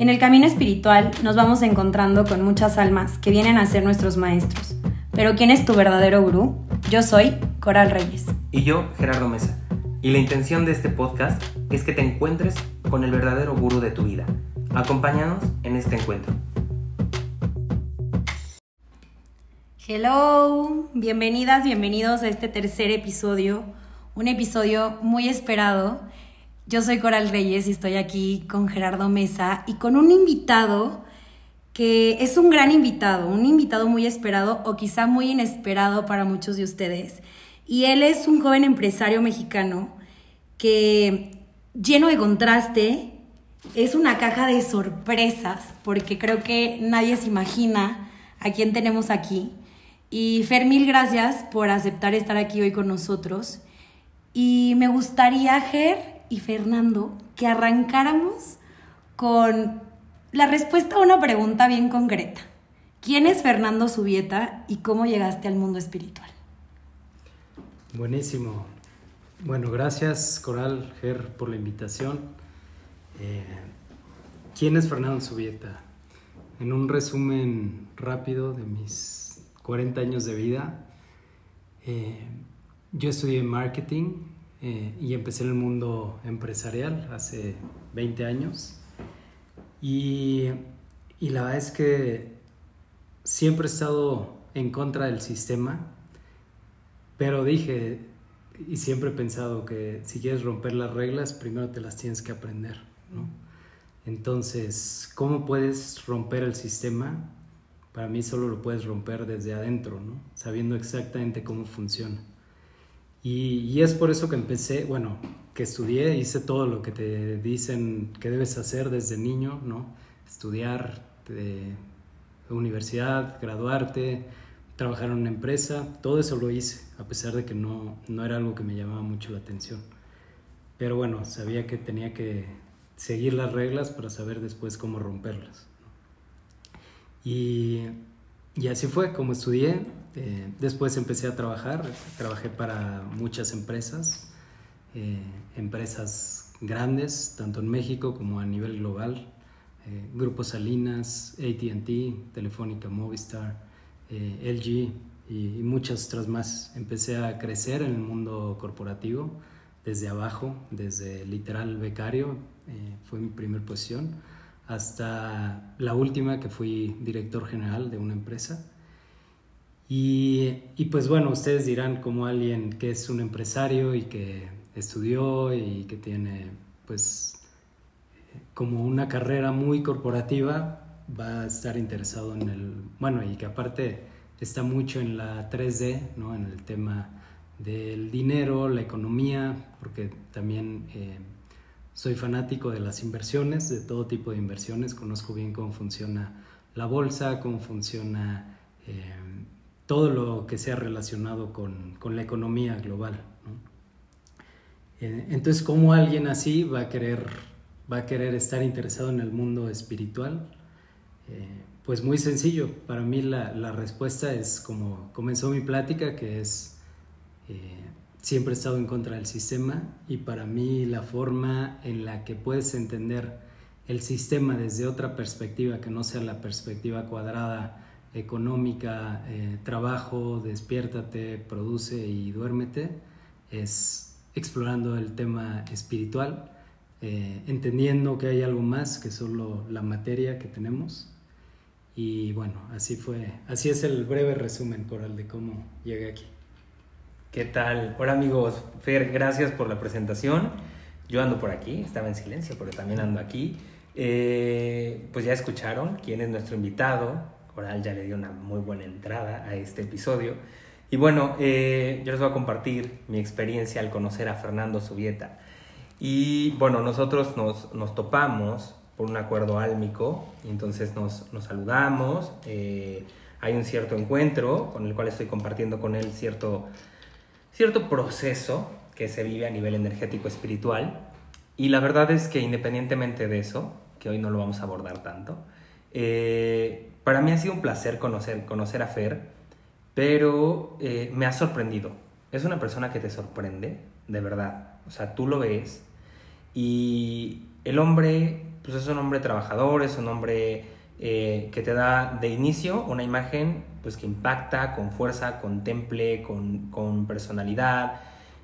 En el camino espiritual nos vamos encontrando con muchas almas que vienen a ser nuestros maestros. Pero ¿quién es tu verdadero gurú? Yo soy Coral Reyes. Y yo, Gerardo Mesa. Y la intención de este podcast es que te encuentres con el verdadero gurú de tu vida. Acompáñanos en este encuentro. Hello, bienvenidas, bienvenidos a este tercer episodio, un episodio muy esperado yo soy Coral Reyes y estoy aquí con Gerardo Mesa y con un invitado que es un gran invitado, un invitado muy esperado o quizá muy inesperado para muchos de ustedes. Y él es un joven empresario mexicano que lleno de contraste, es una caja de sorpresas, porque creo que nadie se imagina a quién tenemos aquí. Y Fer, mil gracias por aceptar estar aquí hoy con nosotros. Y me gustaría, Ger, y Fernando que arrancáramos con la respuesta a una pregunta bien concreta. ¿Quién es Fernando Subieta y cómo llegaste al mundo espiritual? Buenísimo. Bueno, gracias Coral Ger por la invitación. Eh, ¿Quién es Fernando Subieta? En un resumen rápido de mis 40 años de vida, eh, yo estudié marketing eh, y empecé en el mundo empresarial hace 20 años. Y, y la verdad es que siempre he estado en contra del sistema, pero dije, y siempre he pensado que si quieres romper las reglas, primero te las tienes que aprender, ¿no? Entonces, ¿cómo puedes romper el sistema? Para mí solo lo puedes romper desde adentro, ¿no? Sabiendo exactamente cómo funciona. Y, es por eso que empecé, bueno, que estudié, hice todo lo que te dicen que debes hacer desde niño, ¿no? Estudiar de universidad, graduarte, trabajar en una empresa, todo eso lo hice, a pesar de que no, no era algo que me llamaba mucho la atención. Pero bueno, sabía que tenía que seguir las reglas para saber después cómo romperlas. Y, y así fue como estudié, eh, después empecé a trabajar, trabajé para muchas empresas, eh, empresas grandes, tanto en México como a nivel global, eh, Grupo Salinas, ATT, Telefónica Movistar, LG y, muchas otras más. Empecé a crecer en el mundo corporativo desde abajo, desde literal becario, fue mi primera posición, hasta la última que fui director general de una empresa. Y, pues bueno, ustedes dirán como alguien que es un empresario y que estudió y que tiene pues como una carrera muy corporativa, va a estar interesado en el, bueno, y que aparte está mucho en la 3D, ¿no? En el tema del dinero, la economía, porque también eh, soy fanático de las inversiones, de todo tipo de inversiones, conozco bien cómo funciona la bolsa, cómo funciona... Eh, todo lo que sea relacionado con, con la economía global. Eh, entonces, ¿cómo alguien así va a querer, va a querer estar interesado en el mundo espiritual? Eh, pues muy sencillo, para mí la, la, respuesta es como comenzó mi plática, que es eh, siempre he estado en contra del sistema y para mí la forma en la que puedes entender el sistema desde otra perspectiva que no sea la perspectiva cuadrada económica, eh, trabajo, despiértate, produce y duérmete, es explorando el tema espiritual, eh, entendiendo que hay algo más que solo la materia que tenemos. Y bueno, así fue, así es el breve resumen, Coral, de cómo llegué aquí. ¿Qué tal? Hola amigos, Fer, gracias por la presentación. Yo ando por aquí, estaba en silencio, pero también ando aquí. Eh, pues ya escucharon quién es nuestro invitado, Ya le dio una muy buena entrada a este episodio. Y bueno, eh, yo les voy a compartir mi experiencia al conocer a Fernando Subieta. Y bueno, nosotros nos, nos topamos por un acuerdo álmico, y entonces nos, nos saludamos, eh, hay un cierto encuentro con el cual estoy compartiendo con él cierto, cierto proceso que se vive a nivel energético espiritual. Y la verdad es que independientemente de eso, que hoy no lo vamos a abordar tanto, eh, para mí ha sido un placer conocer, conocer a Fer, pero eh, me ha sorprendido. Es una persona que te sorprende, de verdad. O sea, tú lo ves y el hombre pues es un hombre trabajador, es un hombre eh, que te da de inicio una imagen pues que impacta con fuerza, con temple, con, con personalidad.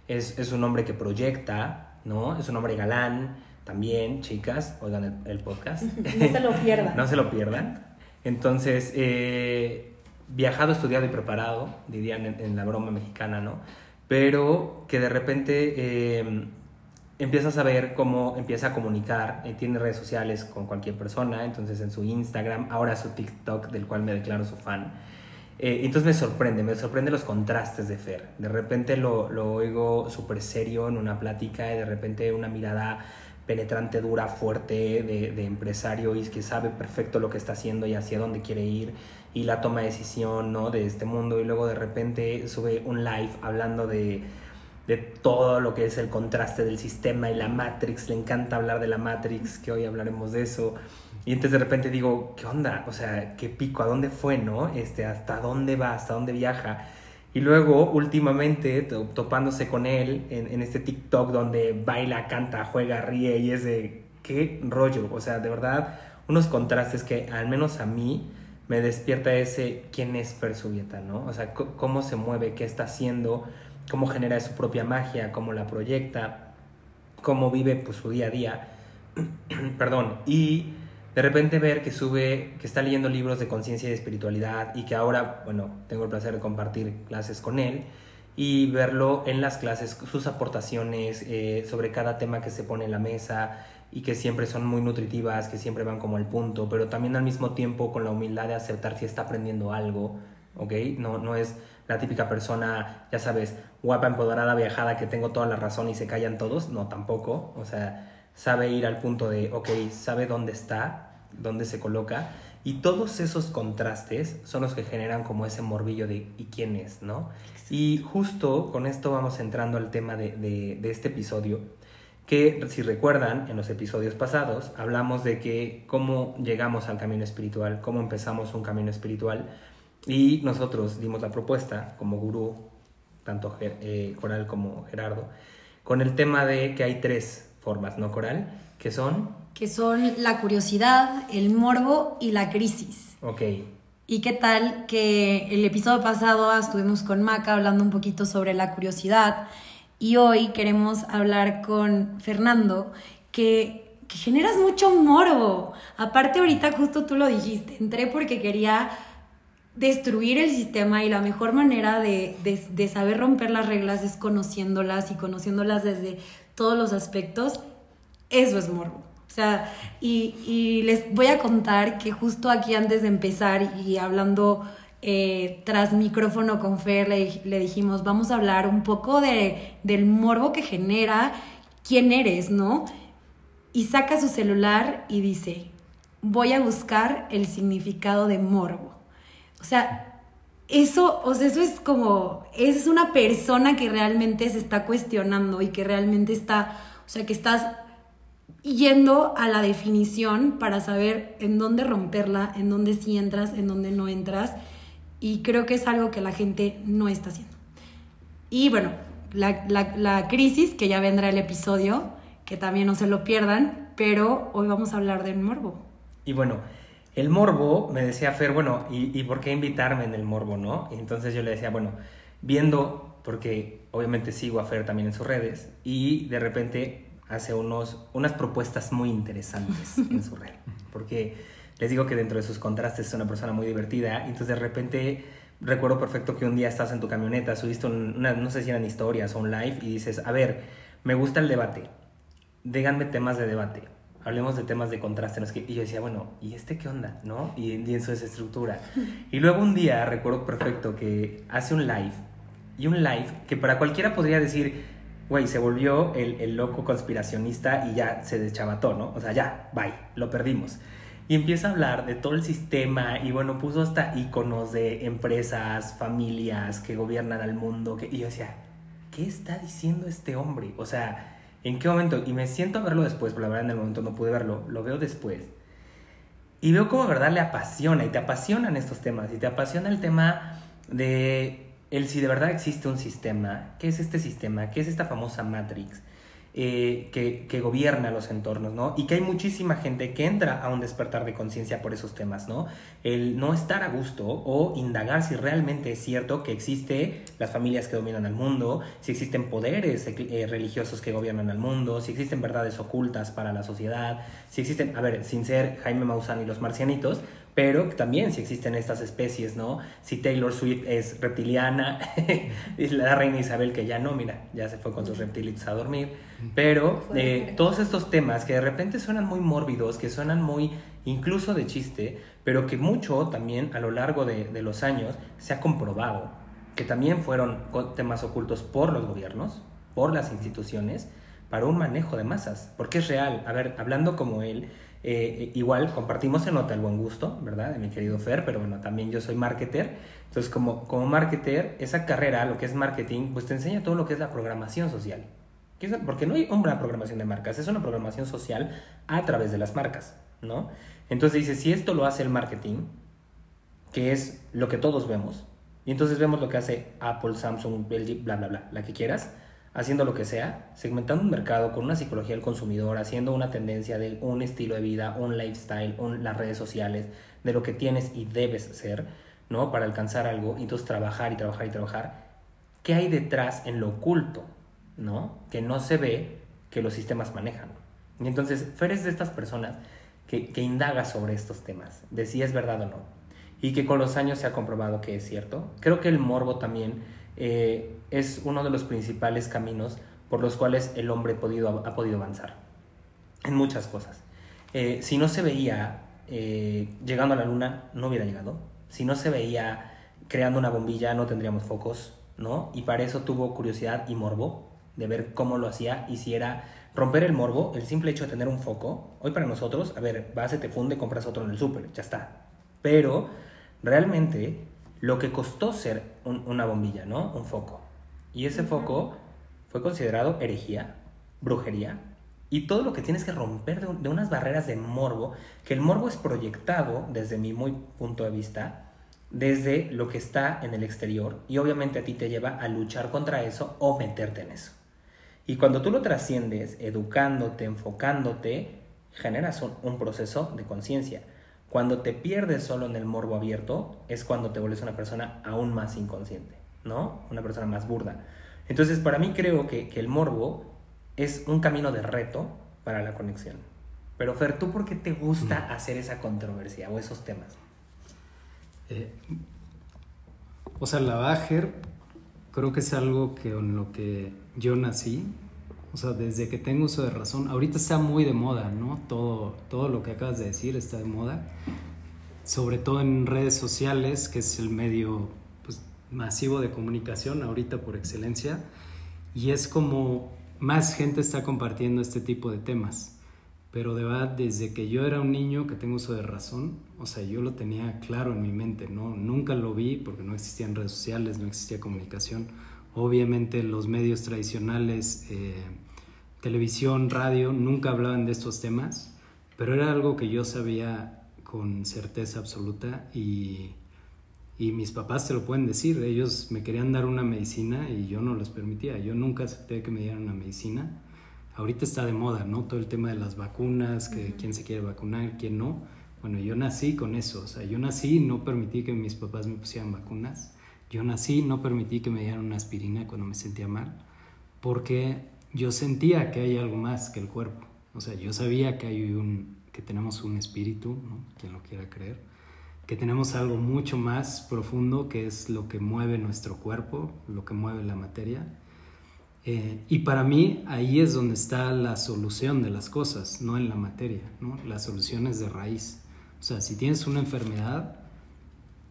Es, es, un hombre que proyecta, ¿no? Es un hombre galán también, chicas, oigan el, podcast. no se lo pierdan. no se lo pierdan. Entonces, eh, viajado, estudiado y preparado, dirían en, la broma mexicana, ¿no? Pero que de repente eh, empiezas a ver cómo empieza a comunicar, eh, tiene redes sociales con cualquier persona, entonces en su Instagram, ahora su TikTok, del cual me declaro su fan. Eh, entonces me sorprende, me sorprende los contrastes de Fer. De repente lo, lo oigo súper serio en una plática y de repente una mirada penetrante, dura, fuerte de, de, empresario y que sabe perfecto lo que está haciendo y hacia dónde quiere ir y la toma de decisión ¿no? de este mundo y luego de repente sube un live hablando de de todo lo que es el contraste del sistema y la Matrix. Le encanta hablar de la Matrix, que hoy hablaremos de eso. Y entonces de repente digo, ¿qué onda? O sea, ¿qué pico? ¿A dónde fue, no? Este, ¿Hasta dónde va? ¿Hasta dónde viaja? Y luego, últimamente, topándose con él en, este TikTok donde baila, canta, juega, ríe y es de, ¿qué rollo? O sea, de verdad, unos contrastes que al menos a mí me despierta ese quién es Persubieta, ¿no? O sea, cómo se mueve, qué está haciendo, cómo genera su propia magia, cómo la proyecta, cómo vive pues, su día a día. Perdón. Y de repente ver que sube, que está leyendo libros de conciencia y de espiritualidad y que ahora, bueno, tengo el placer de compartir clases con él y verlo en las clases, sus aportaciones eh, sobre cada tema que se pone en la mesa y que siempre son muy nutritivas, que siempre van como al punto, pero también al mismo tiempo con la humildad de aceptar si está aprendiendo algo, ¿ok? No, no es la típica persona, ya sabes, guapa, empoderada, viajada, que tengo toda la razón y se callan todos. No, tampoco. O sea, sabe ir al punto de, ok, sabe dónde está, dónde se coloca. Y todos esos contrastes son los que generan como ese morbillo de ¿y quién es? ¿no? Y justo con esto vamos entrando al tema de, de, de este episodio, que si recuerdan en los episodios pasados hablamos de que cómo llegamos al camino espiritual, cómo empezamos un camino espiritual y nosotros dimos la propuesta como gurú, tanto eh, Coral como Gerardo, con el tema de que hay tres formas, ¿no, Coral? Que son... Que son la curiosidad, el morbo y la crisis. Ok. ¿Y qué tal que el episodio pasado estuvimos con Maca hablando un poquito sobre la curiosidad y hoy queremos hablar con Fernando que, que generas mucho morbo. Aparte ahorita justo tú lo dijiste, entré porque quería destruir el sistema y la mejor manera de, de, saber romper las reglas es conociéndolas y conociéndolas desde todos los aspectos. Eso es morbo. O sea, y, y les voy a contar que justo aquí antes de empezar y hablando eh, tras micrófono con Fer, le, le, dijimos, vamos a hablar un poco de, del morbo que genera quién eres, ¿no? Y saca su celular y dice, voy a buscar el significado de morbo. O sea, eso, o sea, eso es como, es una persona que realmente se está cuestionando y que realmente está, o sea, que estás yendo a la definición para saber en dónde romperla, en dónde sí entras, en dónde no entras. Y creo que es algo que la gente no está haciendo. Y bueno, la, la, crisis, que ya vendrá el episodio, que también no se lo pierdan, pero hoy vamos a hablar del morbo. Y bueno, el morbo, me decía Fer, bueno, ¿y, por qué invitarme en el morbo, no? Y entonces yo le decía, bueno, viendo, porque obviamente sigo a Fer también en sus redes, y de repente hace unos, unas propuestas muy interesantes en su red, porque les digo que dentro de sus contrastes es una persona muy divertida, y entonces de repente recuerdo perfecto que un día estás en tu camioneta, subiste una, no sé si eran historias o un live, y dices, a ver, me gusta el debate, díganme temas de debate hablemos de temas de contraste. ¿no? Y yo decía, bueno, ¿y este qué onda? ¿No? Y, y eso es estructura. Y luego un día recuerdo perfecto que hace un live, y un live que para cualquiera podría decir, güey, se volvió el, el, loco conspiracionista y ya se deschavató, ¿no? O sea, ya, bye, lo perdimos. Y empieza a hablar de todo el sistema y bueno, puso hasta iconos de empresas, familias que gobiernan al mundo. Que, y yo decía, ¿qué está diciendo este hombre? O sea, ¿En qué momento? Y me siento a verlo después, pero la verdad en el momento no pude verlo, lo veo después. Y veo cómo verdad le apasiona, y te apasionan estos temas, y te apasiona el tema de el si de verdad existe un sistema, qué es este sistema, qué es esta famosa Matrix, eh, que, gobierna los entornos, ¿no? Y que hay muchísima gente que entra a un despertar de conciencia por esos temas, ¿no? El no estar a gusto o indagar si realmente es cierto que existe las familias que dominan al mundo, si existen poderes eh, religiosos que gobiernan al mundo, si existen verdades ocultas para la sociedad, si existen, a ver, sin ser Jaime Maussan y los marcianitos, pero también si existen estas especies, ¿no? Si Taylor Swift es reptiliana, y la reina Isabel que ya no, mira, ya se fue con sus reptilitos a dormir, pero eh, todos estos temas que de repente suenan muy mórbidos, que suenan muy incluso de chiste, pero que mucho también a lo largo de, de los años se ha comprobado que también fueron temas ocultos por los gobiernos, por las instituciones, para un manejo de masas, porque es real, a ver, hablando como él, eh, igual compartimos en nota el buen gusto, ¿verdad? De mi querido Fer, pero bueno, también yo soy marketer. Entonces, como, como marketer, esa carrera, lo que es marketing, pues te enseña todo lo que es la programación social. Porque no hay una programación de marcas, es una programación social a través de las marcas, ¿no? Entonces dice, si esto lo hace el marketing, que es lo que todos vemos, y entonces vemos lo que hace Apple, Samsung, LG, bla, bla, bla, la que quieras, haciendo lo que sea, segmentando un mercado con una psicología del consumidor, haciendo una tendencia de un estilo de vida, un lifestyle, un, las redes sociales, de lo que tienes y debes ser, ¿no? Para alcanzar algo, y entonces trabajar y trabajar y trabajar. ¿Qué hay detrás en lo oculto, ¿no? Que no se ve, que los sistemas manejan. Y entonces, Fer es de estas personas que, que indaga sobre estos temas, de si es verdad o no. Y que con los años se ha comprobado que es cierto. Creo que el morbo también eh, es uno de los principales caminos por los cuales el hombre podido, ha podido avanzar en muchas cosas. Eh, si no se veía eh, llegando a la luna, no hubiera llegado. Si no se veía creando una bombilla, no tendríamos focos, ¿no? Y para eso tuvo curiosidad y morbo de ver cómo lo hacía y si era romper el morbo, el simple hecho de tener un foco. Hoy para nosotros, a ver, vas, se te funde, compras otro en el súper, ya está. Pero realmente lo que costó ser una bombilla, ¿no? Un foco. Y ese foco fue considerado herejía, brujería, y todo lo que tienes que romper de, unas barreras de morbo, que el morbo es proyectado desde mi muy punto de vista, desde lo que está en el exterior, y obviamente a ti te lleva a luchar contra eso o meterte en eso. Y cuando tú lo trasciendes, educándote, enfocándote, generas un proceso de conciencia. Cuando te pierdes solo en el morbo abierto, es cuando te vuelves una persona aún más inconsciente, ¿no? Una persona más burda. Entonces, para mí creo que, el morbo es un camino de reto para la conexión. Pero Fer, ¿tú por qué te gusta hacer esa controversia o esos temas? Eh, o sea, la Bajer creo que es algo que en lo que yo nací, o sea, desde que tengo uso de razón, ahorita está muy de moda, ¿no? Todo, todo lo que acabas de decir está de moda, sobre todo en redes sociales, que es el medio masivo de comunicación ahorita por excelencia, y es como más gente está compartiendo este tipo de temas. Pero de verdad, desde que yo era un niño que tengo uso de razón, o sea, yo lo tenía claro en mi mente, ¿no? Nunca lo vi porque no existían redes sociales, no existía comunicación. Obviamente los medios tradicionales eh, televisión, radio, nunca hablaban de estos temas, pero era algo que yo sabía con certeza absoluta y, y mis papás te lo pueden decir, ellos me querían dar una medicina y yo no les permitía, yo nunca acepté que me dieran una medicina. Ahorita está de moda, ¿no? Todo el tema de las vacunas, que quién se quiere vacunar, quién no. Bueno, yo nací con eso, o sea, yo nací y no permití que mis papás me pusieran vacunas. Yo nací y no permití que me dieran una aspirina cuando me sentía mal, porque yo sentía que hay algo más que el cuerpo. O sea, yo sabía que hay un, que tenemos un espíritu, quien lo quiera creer, que tenemos algo mucho más profundo que es lo que mueve nuestro cuerpo, lo que mueve la materia. Eh, y para mí ahí es donde está la solución de las cosas, no en la materia, ¿no? La solución es de raíz. O sea, si tienes una enfermedad,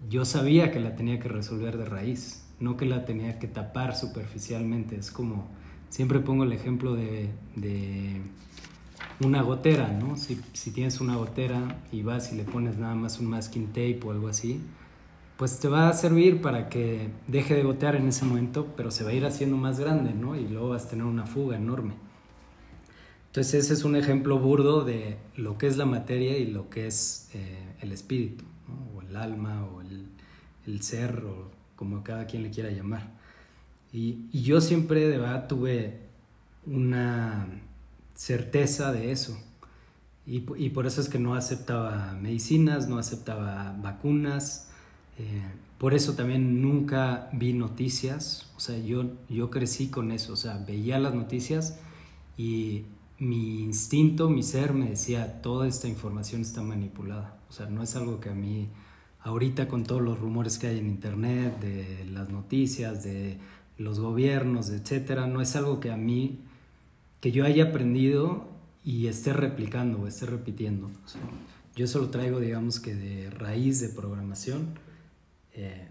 yo sabía que la tenía que resolver de raíz, no que la tenía que tapar superficialmente. Es como Siempre pongo el ejemplo de, una gotera, ¿no? Si, tienes una gotera y vas y le pones nada más un masking tape o algo así, pues te va a servir para que deje de gotear en ese momento, pero se va a ir haciendo más grande, ¿no? Y luego vas a tener una fuga enorme. Entonces ese es un ejemplo burdo de lo que es la materia y lo que es eh, el espíritu, o el alma, o el, el ser, o como cada quien le quiera llamar. Y, yo siempre de verdad tuve una certeza de eso. Y, por eso es que no aceptaba medicinas, no aceptaba vacunas. Eh, por eso también nunca vi noticias. O sea, yo, yo crecí con eso. O sea, veía las noticias y mi instinto, mi ser me decía, toda esta información está manipulada. O sea, no es algo que a mí, ahorita con todos los rumores que hay en Internet, de las noticias, de los gobiernos, etcétera, no es algo que a mí, que yo haya aprendido y esté replicando o esté repitiendo. yo solo traigo, digamos que de raíz de programación. Eh,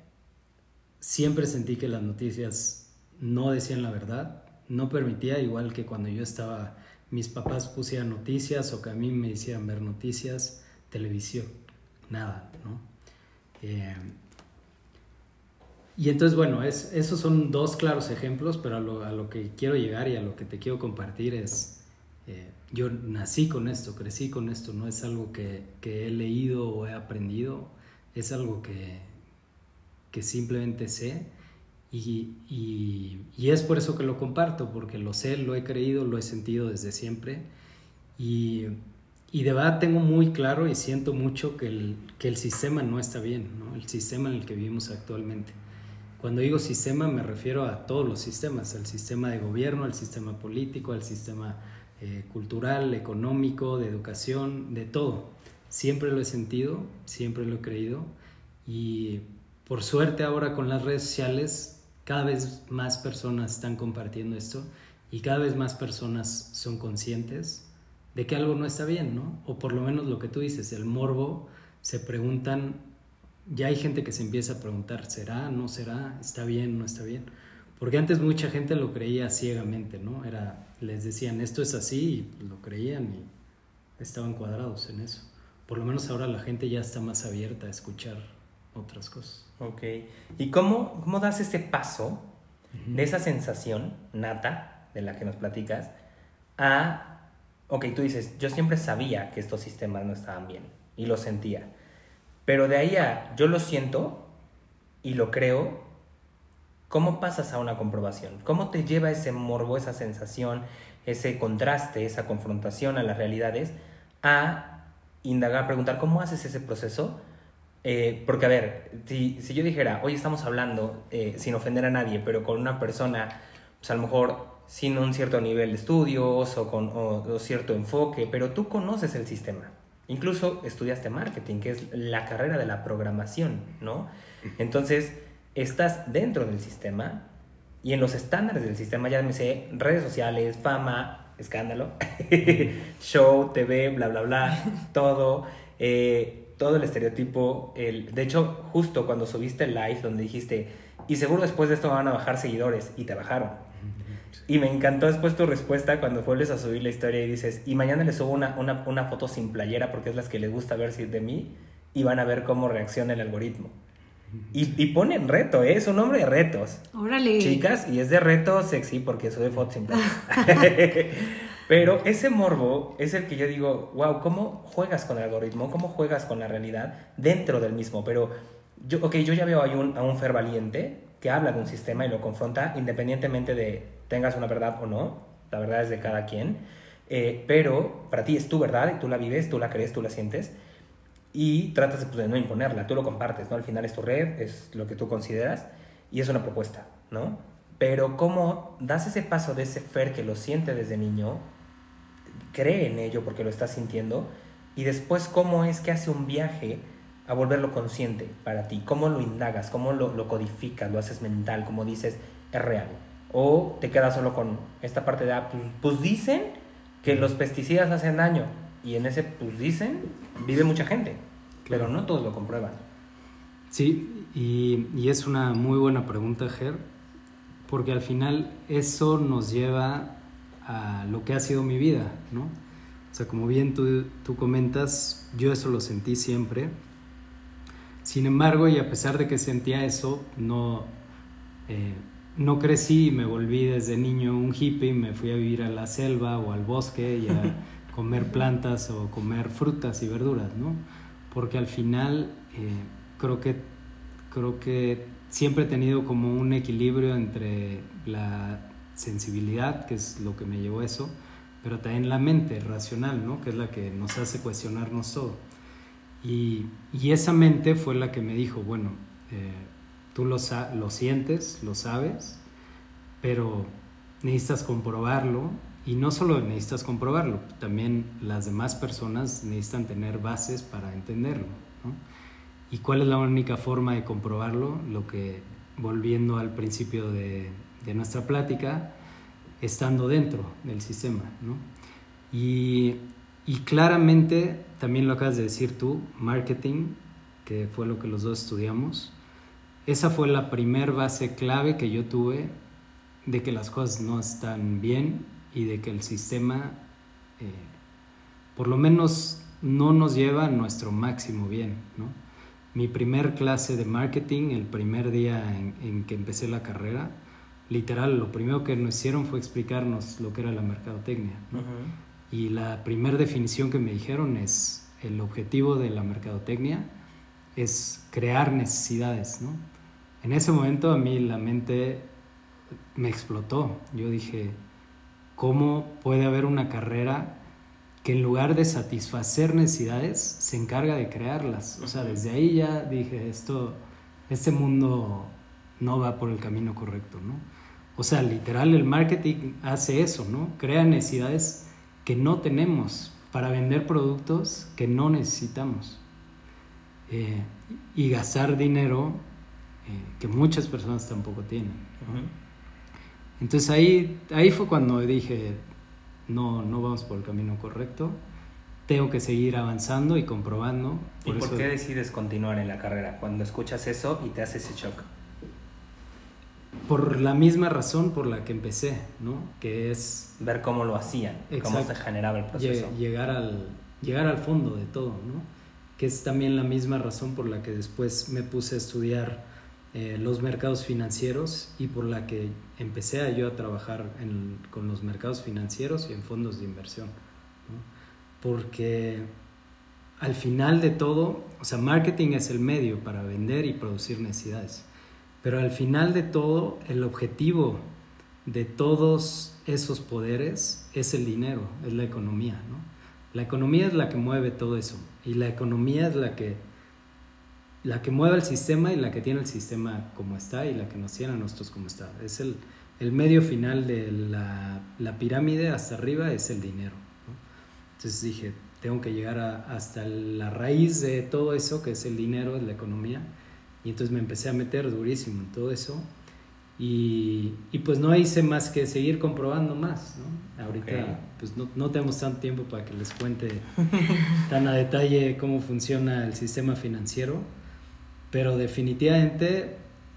siempre sentí que las noticias no decían la verdad, no permitía, igual que cuando yo estaba, mis papás pusieran noticias o que a mí me hicieran ver noticias, televisión, nada, ¿no? Eh, y entonces, bueno, es, esos son dos claros ejemplos, pero a lo, a lo, que quiero llegar y a lo que te quiero compartir es, eh, yo nací con esto, crecí con esto, no es algo que, que he leído o he aprendido, es algo que, que simplemente sé y, y, y, es por eso que lo comparto, porque lo sé, lo he creído, lo he sentido desde siempre y, y de verdad tengo muy claro y siento mucho que el, que el sistema no está bien, ¿no? el sistema en el que vivimos actualmente. Cuando digo sistema me refiero a todos los sistemas, al sistema de gobierno, al sistema político, al sistema eh, cultural, económico, de educación, de todo. Siempre lo he sentido, siempre lo he creído y por suerte ahora con las redes sociales cada vez más personas están compartiendo esto y cada vez más personas son conscientes de que algo no está bien, ¿no? O por lo menos lo que tú dices, el morbo, se preguntan ya hay gente que se empieza a preguntar, ¿será? ¿No será? ¿Está bien? ¿No está bien? Porque antes mucha gente lo creía ciegamente, ¿no? Era, les decían, esto es así, y lo creían y estaban cuadrados en eso. Por lo menos ahora la gente ya está más abierta a escuchar otras cosas. Ok. ¿Y cómo, cómo das ese paso de esa sensación nata de la que nos platicas a, ok, tú dices, yo siempre sabía que estos sistemas no estaban bien y lo sentía pero de ahí a yo lo siento y lo creo, ¿cómo pasas a una comprobación? ¿Cómo te lleva ese morbo, esa sensación, ese contraste, esa confrontación a las realidades a indagar, preguntar, ¿cómo haces ese proceso? Eh, porque, a ver, si, yo dijera, hoy estamos hablando eh, sin ofender a nadie, pero con una persona, pues a lo mejor sin un cierto nivel de estudios o con o cierto enfoque, pero tú conoces el sistema Incluso estudiaste marketing, que es la carrera de la programación, ¿no? Entonces, estás dentro del sistema y en los estándares del sistema, ya me sé, redes sociales, fama, escándalo, show, TV, bla, bla, bla, todo, eh, todo el estereotipo. El, de hecho, justo cuando subiste el live donde dijiste, y seguro después de esto van a bajar seguidores, y te bajaron. Y me encantó después tu respuesta cuando vuelves a subir la historia y dices, y mañana les subo una, una, una foto sin playera porque es las que les gusta ver de mí y van a ver cómo reacciona el algoritmo. Y, y ponen reto, ¿eh? es un nombre de retos. Órale. Chicas, y es de reto sexy porque sube fotos sin playera. Pero ese morbo es el que yo digo, wow, ¿cómo juegas con el algoritmo? ¿Cómo juegas con la realidad dentro del mismo? Pero yo, ok, yo ya veo ahí un, a un Fer valiente que habla de un sistema y lo confronta independientemente de tengas una verdad o no, la verdad es de cada quien, eh, pero para ti es tu verdad y tú la vives, tú la crees, tú la sientes y tratas pues, de, no imponerla, tú lo compartes, ¿no? Al final es tu red, es lo que tú consideras y es una propuesta, ¿no? Pero cómo das ese paso de ese Fer que lo siente desde niño, cree en ello porque lo está sintiendo y después cómo es que hace un viaje a volverlo consciente para ti, cómo lo indagas, cómo lo, lo codificas, lo haces mental, como dices, es real o te quedas solo con esta parte de, ah, pues, pues, dicen que los pesticidas hacen daño y en ese pues dicen vive mucha gente, pero no todos lo comprueban. Sí, y, y es una muy buena pregunta, Ger, porque al final eso nos lleva a lo que ha sido mi vida, ¿no? O sea, como bien tú, tú comentas, yo eso lo sentí siempre. Sin embargo, y a pesar de que sentía eso, no... Eh, no crecí y me volví desde niño un hippie, me fui a vivir a la selva o al bosque y a comer plantas o comer frutas y verduras, ¿no? Porque al final eh, creo, que, creo que siempre he tenido como un equilibrio entre la sensibilidad, que es lo que me llevó a eso, pero también la mente racional, ¿no? Que es la que nos hace cuestionarnos todo. Y, y esa mente fue la que me dijo, bueno, eh, tú lo, lo sientes, lo sabes, pero necesitas comprobarlo y no solo necesitas comprobarlo, también las demás personas necesitan tener bases para entenderlo. ¿no? ¿Y cuál es la única forma de comprobarlo? Lo que, volviendo al principio de, de nuestra plática, estando dentro del sistema. ¿no? Y, y, claramente, también lo acabas de decir tú, marketing, que fue lo que los dos estudiamos, esa fue la primer base clave que yo tuve de que las cosas no están bien y de que el sistema, eh, por lo menos, no nos lleva a nuestro máximo bien. ¿no? Mi primer clase de marketing, el primer día en, en, que empecé la carrera, literal, lo primero que nos hicieron fue explicarnos lo que era la mercadotecnia. ¿no? Uh -huh. Y la primera definición que me dijeron es, el objetivo de la mercadotecnia es crear necesidades. ¿no? En ese momento a mí la mente me explotó. Yo dije, ¿cómo puede haber una carrera que en lugar de satisfacer necesidades se encarga de crearlas? O sea, desde ahí ya dije, esto, este mundo no va por el camino correcto, ¿no? O sea, literal el marketing hace eso, ¿no? Crea necesidades que no tenemos para vender productos que no necesitamos. Eh, y gastar dinero que muchas personas tampoco tienen. ¿no? Uh -huh. Entonces ahí, ahí fue cuando dije, no, no vamos por el camino correcto, tengo que seguir avanzando y comprobando. Por ¿Y por eso... qué decides continuar en la carrera cuando escuchas eso y te hace ese shock? Por la misma razón por la que empecé, ¿no? Que es... Ver cómo lo hacían, Exacto. cómo se generaba el proceso. Llegar al, llegar al fondo de todo, ¿no? Que es también la misma razón por la que después me puse a estudiar eh, los mercados financieros y por la que empecé yo a trabajar con los mercados financieros y en fondos de inversión. Porque al final de todo, o sea, marketing es el medio para vender y producir necesidades. Pero al final de todo, el objetivo de todos esos poderes es el dinero, es la economía. ¿no? La economía es la que mueve todo eso y la economía es la que la que mueve el sistema y la que tiene el sistema como está y la que nos tiene a nosotros como está. Es el, el medio final de la, la, pirámide hasta arriba es el dinero. ¿no? Entonces dije, tengo que llegar a, hasta la raíz de todo eso, que es el dinero, es la economía. Y entonces me empecé a meter durísimo en todo eso. Y, y pues no hice más que seguir comprobando más. ¿no? Ahorita okay. pues no, no tenemos tanto tiempo para que les cuente tan a detalle cómo funciona el sistema financiero pero definitivamente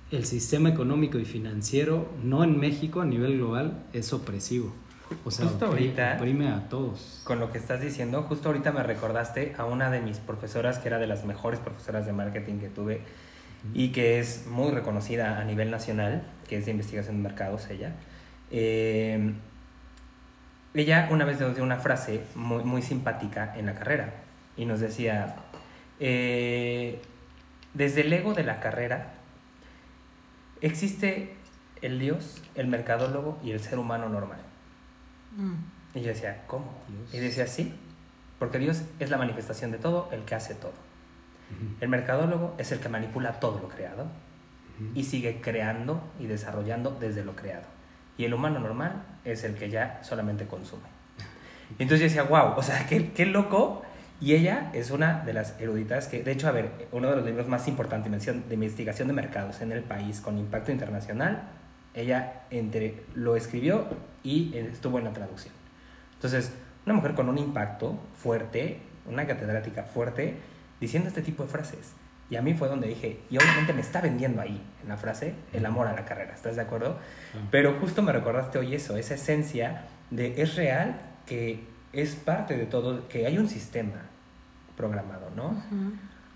el sistema económico y financiero, no en México, a nivel global, es opresivo. O sea, justo ahorita, oprime a todos. Con lo que estás diciendo, justo ahorita me recordaste a una de mis profesoras, que era de las mejores profesoras de marketing que tuve y que es muy reconocida a nivel nacional, que es de investigación de mercados ella. Eh, ella una vez nos dio una frase muy, muy simpática en la carrera y nos decía, eh, desde el ego de la carrera existe el Dios, el mercadólogo y el ser humano normal. Mm. Y yo decía, ¿cómo? Dios. Y decía, sí, porque Dios es la manifestación de todo, el que hace todo. Uh -huh. El mercadólogo es el que manipula todo lo creado uh -huh. y sigue creando y desarrollando desde lo creado. Y el humano normal es el que ya solamente consume. Entonces yo decía, wow, o sea, qué, qué loco y ella es una de las eruditas que, de hecho, a ver, uno de los libros más importantes de investigación de mercados en el país con impacto internacional, ella entre, lo escribió y estuvo en la traducción. Entonces, una mujer con un impacto fuerte, una catedrática fuerte, diciendo este tipo de frases. Y a mí fue donde dije, y obviamente me está vendiendo ahí, en la frase, el amor a la carrera, ¿estás de acuerdo? Pero justo me recordaste hoy eso, esa esencia de es real que es parte de todo, que hay un sistema programado, ¿no? Uh -huh.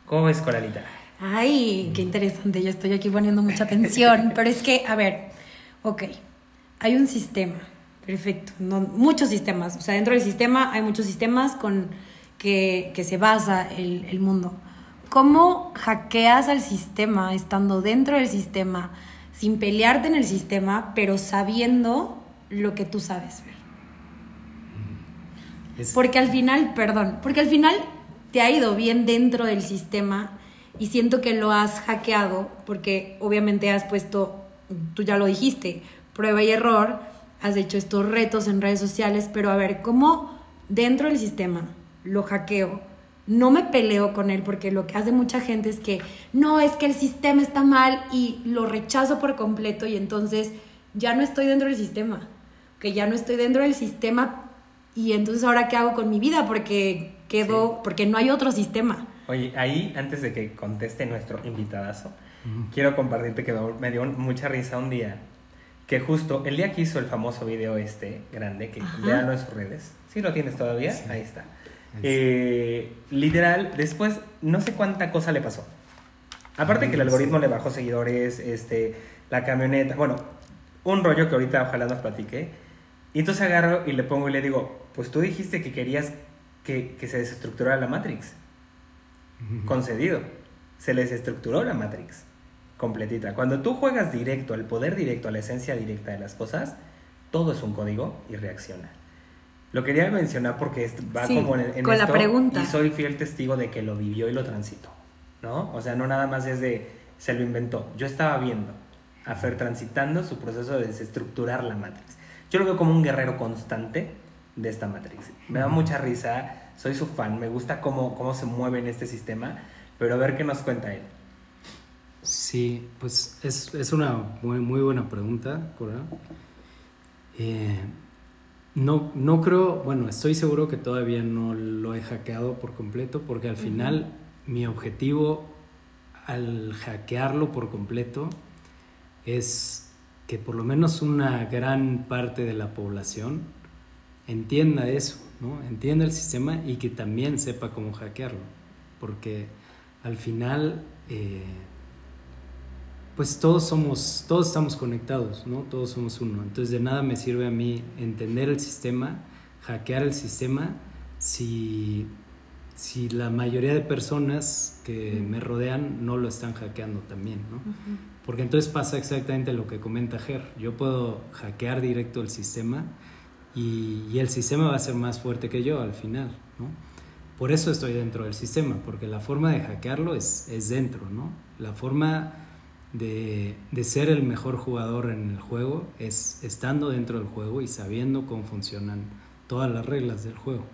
¿Cómo ves, Coralita? Ay, qué interesante, yo estoy aquí poniendo mucha atención, pero es que, a ver, ok, hay un sistema, perfecto, no, muchos sistemas, o sea, dentro del sistema hay muchos sistemas con que, que se basa el, el mundo. ¿Cómo hackeas al sistema estando dentro del sistema, sin pelearte en el sistema, pero sabiendo lo que tú sabes. Porque al final, perdón, porque al final te ha ido bien dentro del sistema y siento que lo has hackeado porque obviamente has puesto, tú ya lo dijiste, prueba y error, has hecho estos retos en redes sociales, pero a ver, ¿cómo dentro del sistema lo hackeo? No me peleo con él porque lo que hace mucha gente es que no, es que el sistema está mal y lo rechazo por completo y entonces ya no estoy dentro del sistema, que ya no estoy dentro del sistema y entonces ahora qué hago con mi vida porque quedo, Sí. porque no hay otro sistema. Oye, ahí, antes de que conteste nuestro invitadazo, quiero compartirte que me dio mucha risa un día. Que justo el día que hizo el famoso video este grande, que véanlo en sus redes. ¿Sí lo tienes todavía? Sí. Ahí está. Eh, literal, después no sé cuánta cosa le pasó. Aparte que el Sí. algoritmo le bajó seguidores, este, la camioneta, bueno, un rollo que ahorita ojalá nos platique. Y entonces agarro y le pongo y le digo, pues tú dijiste que querías que, que se desestructurara la Matrix. Concedido. Se les estructuró la Matrix. Completita. Cuando tú juegas directo, al poder directo, a la esencia directa de las cosas, todo es un código y reacciona. Lo quería mencionar porque va Sí, como en, en con la esto, pregunta. y soy fiel testigo de que lo vivió y lo transitó, ¿no? O sea, no nada más es de se lo inventó. Yo estaba viendo a Fer transitando su proceso de desestructurar la Matrix. Yo lo veo como un guerrero constante de esta Matrix. Me da mucha risa, soy su fan, me gusta cómo, cómo se mueve en este sistema, pero a ver qué nos cuenta él. Sí, pues es, es una muy, muy buena pregunta, Cora. Eh, no, no creo, bueno, estoy seguro que todavía no lo he hackeado por completo, porque al final mi objetivo al hackearlo por completo es que por lo menos una gran parte de la población entienda eso, ¿no? Entienda el sistema y que también sepa cómo hackearlo, porque al final eh, pues todos somos, todos estamos conectados, ¿no? Todos somos uno. Entonces de nada me sirve a mí entender el sistema, hackear el sistema, si, si la mayoría de personas que me rodean no lo están hackeando también, ¿no? Porque entonces pasa exactamente lo que comenta Ger. Yo puedo hackear directo el sistema y, el sistema va a ser más fuerte que yo al final, ¿no? Por eso estoy dentro del sistema, porque la forma de hackearlo es, es dentro, ¿no? La forma de, de ser el mejor jugador en el juego es estando dentro del juego y sabiendo cómo funcionan todas las reglas del juego.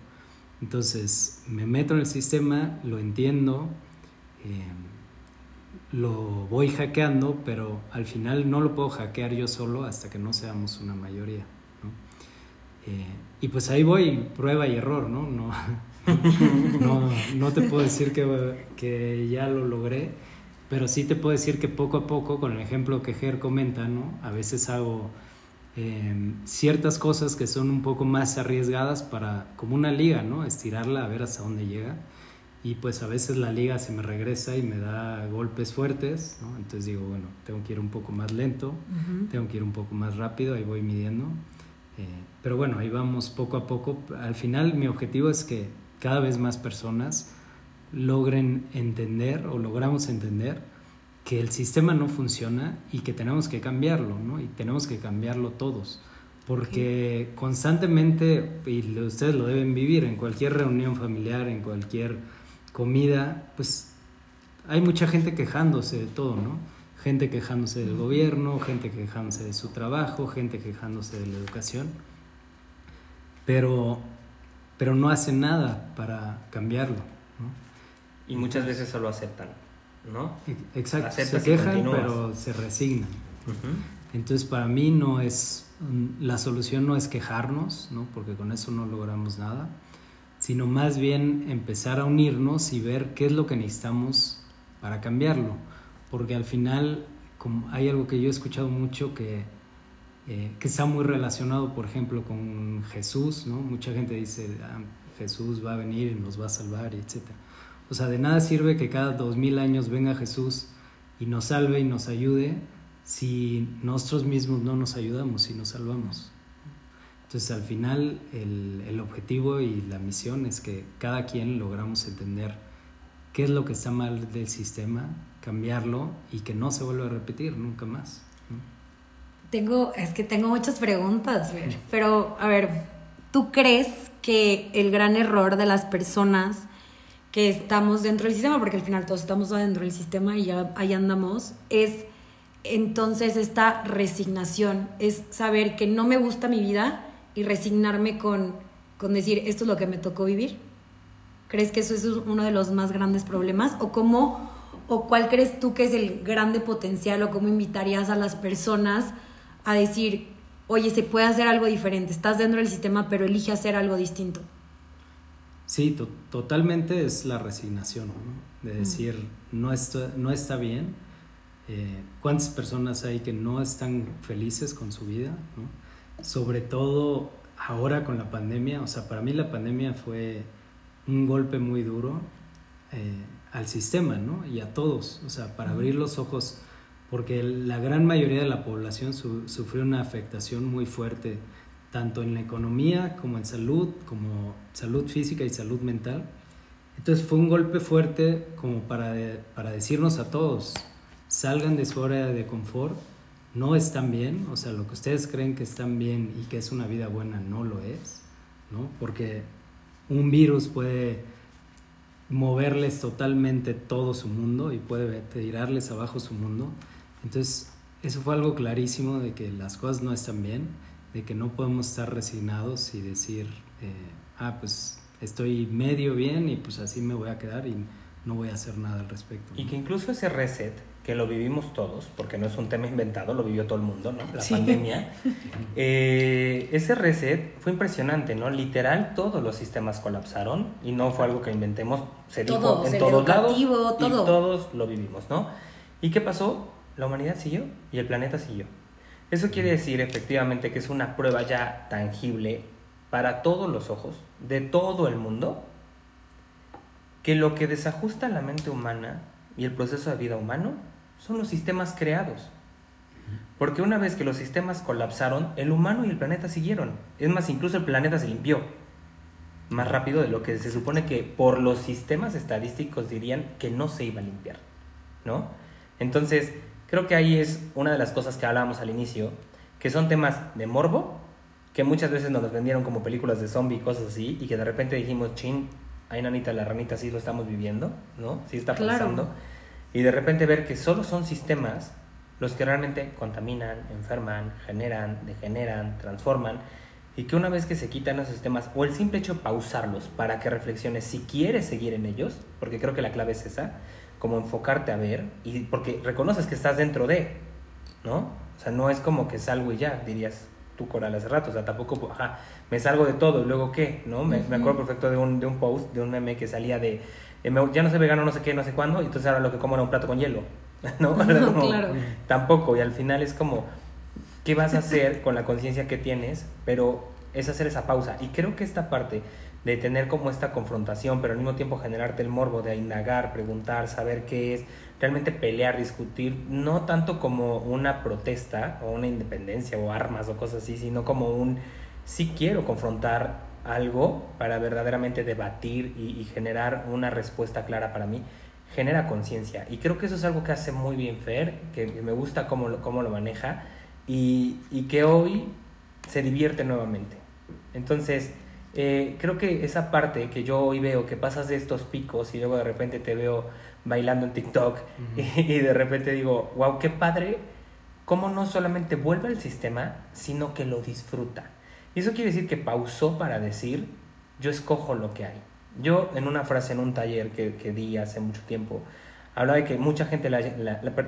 Entonces me meto en el sistema, lo entiendo, eh, lo voy hackeando, pero al final no lo puedo hackear yo solo hasta que no seamos una mayoría. ¿no? Eh, y pues ahí voy, prueba y error, ¿no? No, no, no te puedo decir que, que ya lo logré, pero sí te puedo decir que poco a poco, con el ejemplo que Ger comenta, ¿no? A veces hago eh, ciertas cosas que son un poco más arriesgadas para, como una liga, ¿no? Estirarla a ver hasta dónde llega. Y pues a veces la liga se me regresa y me da golpes fuertes, ¿no? Entonces digo, bueno, tengo que ir un poco más lento, Ujú. tengo que ir un poco más rápido, ahí voy midiendo. Eh, pero bueno, ahí vamos poco a poco. Al final mi objetivo es que cada vez más personas logren entender o logramos entender que el sistema no funciona y que tenemos que cambiarlo, ¿no? Y tenemos que cambiarlo todos. Porque constantemente, y ustedes lo deben vivir en cualquier reunión familiar, en cualquier comida, pues hay mucha gente quejándose de todo, ¿no? Gente quejándose del gobierno, gente quejándose de su trabajo, gente quejándose de la educación, pero, pero no hacen nada para cambiarlo, ¿no? Y muchas veces solo aceptan, ¿no? E- Exacto, Aceptas se quejan, pero se resignan. Entonces para mí no es, mm, la solución no es quejarnos, ¿no? porque con eso no logramos nada, sino más bien empezar a unirnos y ver qué es lo que necesitamos para cambiarlo. Porque al final como hay algo que yo he escuchado mucho que, eh, que está muy relacionado, por ejemplo, con Jesús, ¿no? Mucha gente dice, "Ah, Jesús va a venir y nos va a salvar, etc. O sea, de nada sirve que cada dos mil años venga Jesús y nos salve y nos ayude si nosotros mismos no nos ayudamos y nos salvamos. Entonces al final el, el objetivo y la misión es que cada quien logramos entender qué es lo que está mal del sistema, cambiarlo y que no se vuelva a repetir nunca más. Tengo, es que tengo muchas preguntas, pero a ver, ¿tú crees que el gran error de las personas que estamos dentro del sistema, porque al final todos estamos dentro del sistema y ya ahí andamos, es entonces esta resignación, es saber que no me gusta mi vida y resignarme con, con decir, esto es lo que me tocó vivir? ¿Crees que eso es uno de los más grandes problemas? ¿O cómo, o cuál crees tú que es el grande potencial o cómo invitarías a las personas a decir, oye, se puede hacer algo diferente, estás dentro del sistema, pero elige hacer algo distinto? Sí, totalmente es la resignación, de decir, no, está, no está bien. Eh, ¿Cuántas personas hay que no están felices con su vida? Sobre todo ahora con la pandemia, o sea, para mí la pandemia fue un golpe muy duro eh, al sistema, ¿no? Y a todos, o sea, para abrir los ojos, porque la gran mayoría de la población sufrió una afectación muy fuerte, tanto en la economía como en salud, como salud física y salud mental. Entonces fue un golpe fuerte como para, para decirnos a todos, salgan de su área de confort, no están bien, o sea, lo que ustedes creen que están bien y que es una vida buena no lo es, ¿no? Porque un virus puede moverles totalmente todo su mundo y puede tirarles abajo su mundo. Entonces, eso fue algo clarísimo de que las cosas no están bien, de que no podemos estar resignados y decir, eh, ah, pues estoy medio bien y pues así me voy a quedar y no voy a hacer nada al respecto. Y que incluso ese reset que lo vivimos todos, porque no es un tema inventado, lo vivió todo el mundo, ¿no? La pandemia. Eh, ese reset fue impresionante, ¿no? Literal, todos los sistemas colapsaron y no fue algo que inventemos, se dijo en todos lados todo. y todos lo vivimos, ¿no? ¿Y qué pasó? La humanidad siguió y el planeta siguió. Eso quiere decir efectivamente que es una prueba ya tangible para todos los ojos de todo el mundo que lo que desajusta la mente humana y el proceso de vida humano son los sistemas creados. Porque una vez que los sistemas colapsaron, el humano y el planeta siguieron. Es más, incluso el planeta se limpió más rápido de lo que se supone que por los sistemas estadísticos dirían que no se iba a limpiar, ¿no? Entonces, creo que ahí es una de las cosas que hablábamos al inicio, que son temas de morbo, que muchas veces nos vendieron como películas de zombie y cosas así, y que de repente dijimos, chin, ay nanita, la ranita sí lo estamos viviendo, ¿no? Sí está pasando y de repente ver que solo son sistemas los que realmente contaminan, enferman, generan, degeneran, transforman, y que una vez que se quitan esos sistemas, o el simple hecho de pausarlos para que reflexiones si quieres seguir en ellos, porque creo que la clave es esa, como enfocarte a ver, y porque reconoces que estás dentro de, ¿no? O sea, no es como que salgo y ya, dirías tú, Coral, hace rato, o sea, tampoco, ajá, me salgo de todo, y luego qué, ¿no? Me, me acuerdo perfecto de un, de un post, de un meme que salía de eh, ya no sé vegano, no sé qué, no sé cuándo, y entonces ahora lo que como era un plato con hielo. ¿no? claro. Tampoco, y al final es como, ¿qué vas a hacer con la conciencia que tienes? Pero es hacer esa pausa. Y creo que esta parte de tener como esta confrontación, pero al mismo tiempo generarte el morbo de indagar, preguntar, saber qué es, realmente pelear, discutir, no tanto como una protesta o una independencia o armas o cosas así, sino como un sí quiero confrontar algo para verdaderamente debatir y, generar una respuesta clara para mí, genera conciencia. Y creo que eso es algo que hace muy bien Fer, que, me gusta cómo lo, cómo lo maneja y, que hoy se divierte nuevamente. Entonces, eh, creo que esa parte que yo hoy veo, que pasas de estos picos y luego de repente te veo bailando en TikTok y, y, de repente digo, wow, qué padre, cómo no solamente vuelve al sistema, sino que lo disfruta. Y eso quiere decir que pausó para decir, yo escojo lo que hay. Yo en una frase en un taller que, que di hace mucho tiempo, hablaba de que mucha gente, la,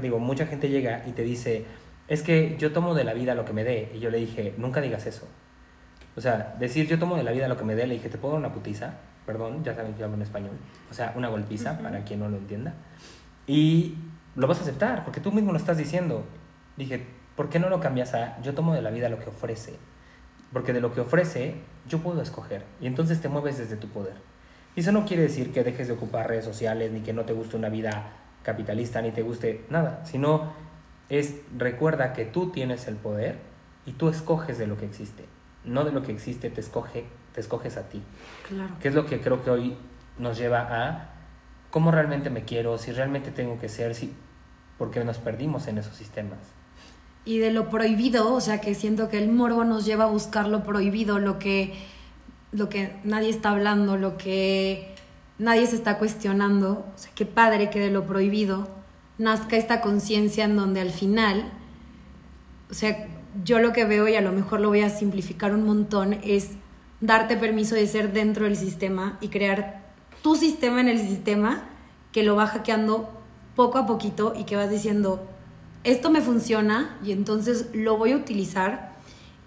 digo, mucha gente llega y te dice, es que yo tomo de la vida lo que me dé. Y yo le dije, nunca digas eso. O sea, decir yo tomo de la vida lo que me dé, le dije, te puedo dar una putiza, perdón, ya saben que hablo en español, o sea, una golpiza, para quien no lo entienda. Y lo vas a aceptar, porque tú mismo lo estás diciendo. Dije, ¿por qué no lo cambias a yo tomo de la vida lo que ofrece? Porque de lo que ofrece, yo puedo escoger. Y entonces te mueves desde tu poder. Y eso no quiere decir que dejes de ocupar redes sociales, ni que no te guste una vida capitalista, ni te guste nada. Sino es recuerda que tú tienes el poder y tú escoges de lo que existe. No de lo que existe, te, escoge, te escoges a ti. Claro. Que es lo que creo que hoy nos lleva a cómo realmente me quiero, si realmente tengo que ser, si, porque nos perdimos en esos sistemas. Y de lo prohibido, o sea, que siento que el morbo nos lleva a buscar lo prohibido, lo que, lo que nadie está hablando, lo que nadie se está cuestionando. O sea, qué padre que de lo prohibido nazca esta conciencia en donde al final, o sea, yo lo que veo y a lo mejor lo voy a simplificar un montón es darte permiso de ser dentro del sistema y crear tu sistema en el sistema que lo va hackeando poco a poquito y que vas diciendo, esto me funciona y entonces lo voy a utilizar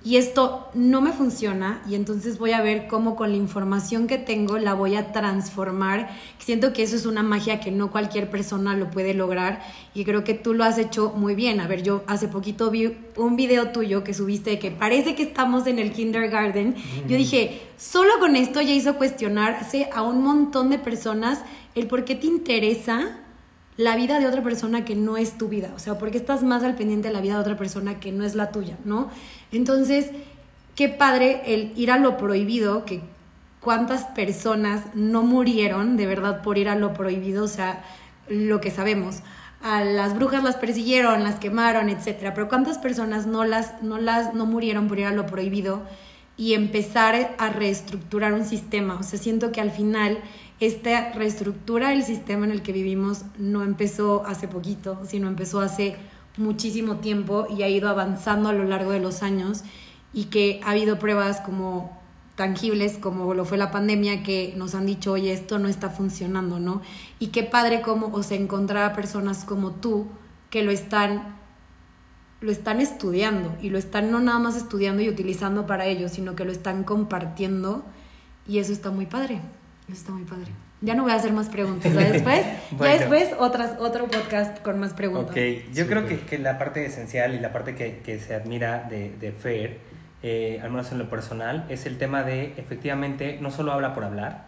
y esto no me funciona y entonces voy a ver cómo con la información que tengo la voy a transformar. Siento que eso es una magia que no cualquier persona lo puede lograr y creo que tú lo has hecho muy bien. A ver, yo hace poquito vi un video tuyo que subiste de que parece que estamos en el kindergarten. Yo dije, solo con esto ya hizo cuestionarse a un montón de personas el por qué te interesa la vida de otra persona que no es tu vida, o sea, porque estás más al pendiente de la vida de otra persona que no es la tuya, ¿no? Entonces, qué padre el ir a lo prohibido, que cuántas personas no murieron de verdad por ir a lo prohibido, o sea, lo que sabemos. A las brujas las persiguieron, las quemaron, etcétera, pero cuántas personas no las no las no murieron por ir a lo prohibido y empezar a reestructurar un sistema, o sea, siento que al final esta reestructura del sistema en el que vivimos no empezó hace poquito, sino empezó hace muchísimo tiempo y ha ido avanzando a lo largo de los años y que ha habido pruebas como tangibles como lo fue la pandemia que nos han dicho, oye, esto no está funcionando, ¿no? Y qué padre como o sea, encontrar a personas como tú que lo están lo están estudiando y lo están no nada más estudiando y utilizando para ellos, sino que lo están compartiendo y eso está muy padre. Está muy padre. Ya no voy a hacer más preguntas. ¿ya después, ya después otras, otro podcast con más preguntas. Ok, yo creo que, que, la parte esencial y la parte que, que se admira de, de Fer, eh, al menos en lo personal, es el tema de efectivamente no solo habla por hablar,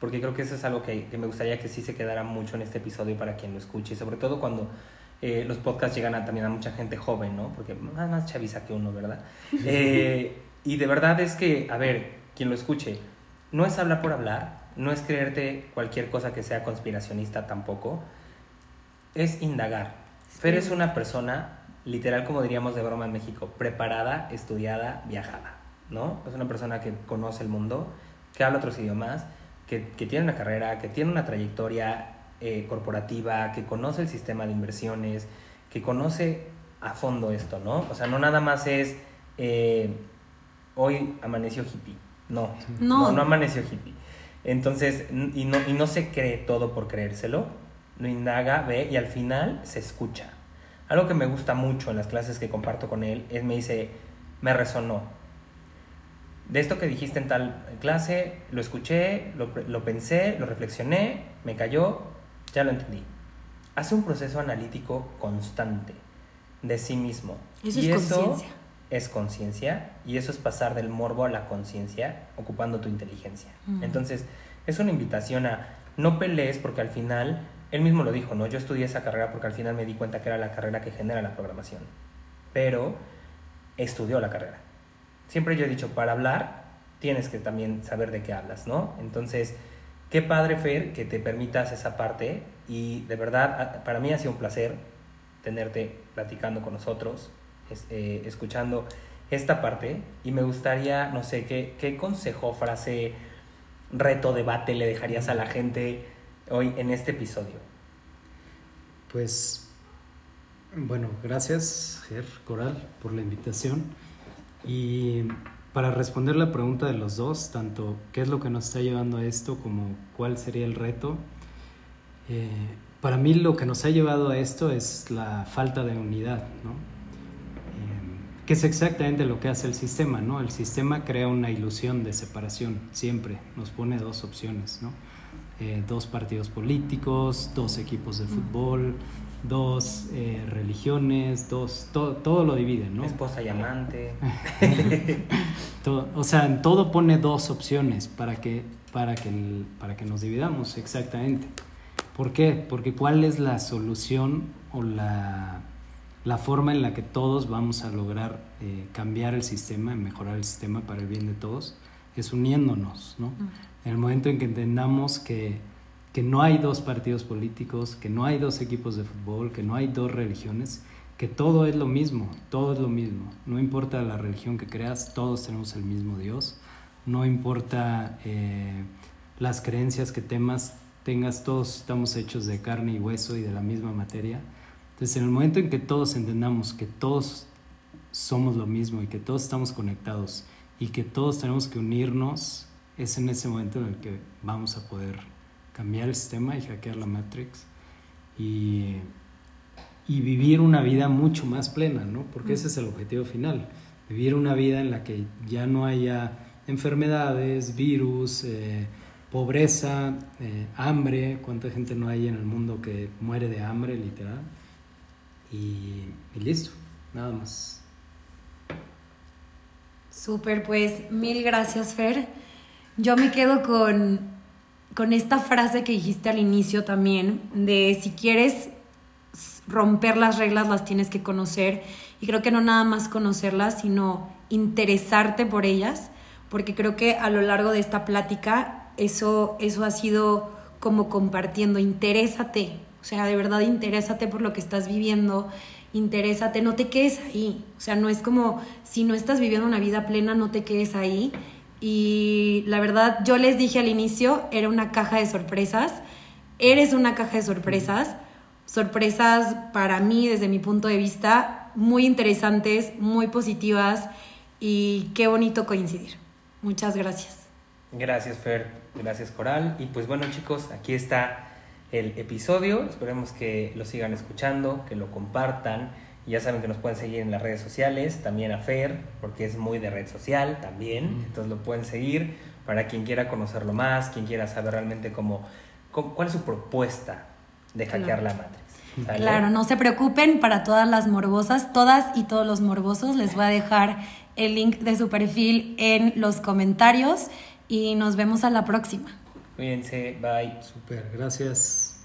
porque creo que eso es algo que, que me gustaría que sí se quedara mucho en este episodio para quien lo escuche, sobre todo cuando eh, los podcasts llegan a, también a mucha gente joven, ¿no? Porque más, más chaviza que uno, ¿verdad? Eh, y de verdad es que, a ver, quien lo escuche, no es hablar por hablar, no es creerte cualquier cosa que sea conspiracionista tampoco, es indagar. Fer es una persona, literal como diríamos de broma en México, preparada, estudiada, viajada, ¿no? Es una persona que conoce el mundo, que habla otros idiomas, que, que tiene una carrera, que tiene una trayectoria eh, corporativa, que conoce el sistema de inversiones, que conoce a fondo esto, ¿no? O sea, no nada más es eh, hoy amaneció hippie no, no, no, amaneció hippie. Entonces, y no, y no se cree todo por creérselo, lo indaga, ve y al final se escucha. Algo que me gusta mucho en las clases que comparto con él es me dice, me resonó. De esto que dijiste en tal clase, lo escuché, lo, lo pensé, lo reflexioné, me cayó, ya lo entendí. Hace un proceso analítico constante de sí mismo. Eso y es eso es conciencia y eso es pasar del morbo a la conciencia ocupando tu inteligencia. Entonces, es una invitación a no pelees porque al final, él mismo lo dijo, ¿no? Yo estudié esa carrera porque al final me di cuenta que era la carrera que genera la programación, pero estudió la carrera. Siempre yo he dicho, para hablar tienes que también saber de qué hablas, ¿no? Entonces, qué padre, Fer, que te permitas esa parte y de verdad, para mí ha sido un placer tenerte platicando con nosotros, eh, escuchando esta parte y me gustaría, no sé, ¿qué, qué consejo, frase, reto, debate le dejarías a la gente hoy en este episodio? Pues, bueno, gracias, Ger Coral, por la invitación. Y para responder la pregunta de los dos, tanto qué es lo que nos está llevando a esto como cuál sería el reto, eh, para mí lo que nos ha llevado a esto es la falta de unidad, ¿no? Que es exactamente lo que hace el sistema, ¿no? El sistema crea una ilusión de separación, siempre nos pone dos opciones, ¿no? Eh, dos partidos políticos, dos equipos de fútbol, dos eh, religiones, dos, todo lo divide, ¿no? Esposa y amante. o sea, en todo pone dos opciones para que, para, que para que nos dividamos, exactamente. ¿Por qué? Porque ¿cuál es la solución o la la forma en la que todos vamos a lograr eh, cambiar el sistema, mejorar el sistema para el bien de todos, es uniéndonos, ¿no? En el momento en que entendamos que, que no hay dos partidos políticos, que no hay dos equipos de fútbol, que no hay dos religiones, que todo es lo mismo, todo es lo mismo. No importa la religión que creas, todos tenemos el mismo Dios. No importa eh, las creencias que temas, tengas, todos estamos hechos de carne y hueso y de la misma materia. Entonces, en el momento en que todos entendamos que todos somos lo mismo y que todos estamos conectados y que todos tenemos que unirnos, es en ese momento en el que vamos a poder cambiar el sistema y hackear la Matrix y, y vivir una vida mucho más plena, ¿no? Porque ese es el objetivo final, vivir una vida en la que ya no haya enfermedades, virus, eh, pobreza, eh, hambre, cuánta gente no hay en el mundo que muere de hambre, literal. Y, listo, nada más. Súper, pues mil gracias, Fer. Yo me quedo con, con esta frase que dijiste al inicio también, de si quieres romper las reglas las tienes que conocer. Y creo que no nada más conocerlas, sino interesarte por ellas, porque creo que a lo largo de esta plática eso, eso ha sido como compartiendo, interésate, o sea, de verdad interésate por lo que estás viviendo, interésate, no te quedes ahí, o sea, no es como si no estás viviendo una vida plena, no te quedes ahí. Y la verdad, yo les dije al inicio, era una caja de sorpresas, eres una caja de sorpresas, sorpresas para mí desde mi punto de vista muy interesantes, muy positivas y qué bonito coincidir. Muchas gracias. Gracias, Fer. Gracias, Coral. Y pues bueno, chicos, aquí está el episodio. Esperemos que lo sigan escuchando, que lo compartan. Y ya saben que nos pueden seguir en las redes sociales, también a Fer, porque es muy de red social también. Entonces lo pueden seguir para quien quiera conocerlo más, quien quiera saber realmente cómo, cuál es su propuesta de hackear la Matrix. Claro, no se preocupen para todas las morbosas, todas y todos los morbosos. Les voy a dejar el link de su perfil en los comentarios y nos vemos a la próxima. Cuídense, bye. Super, gracias.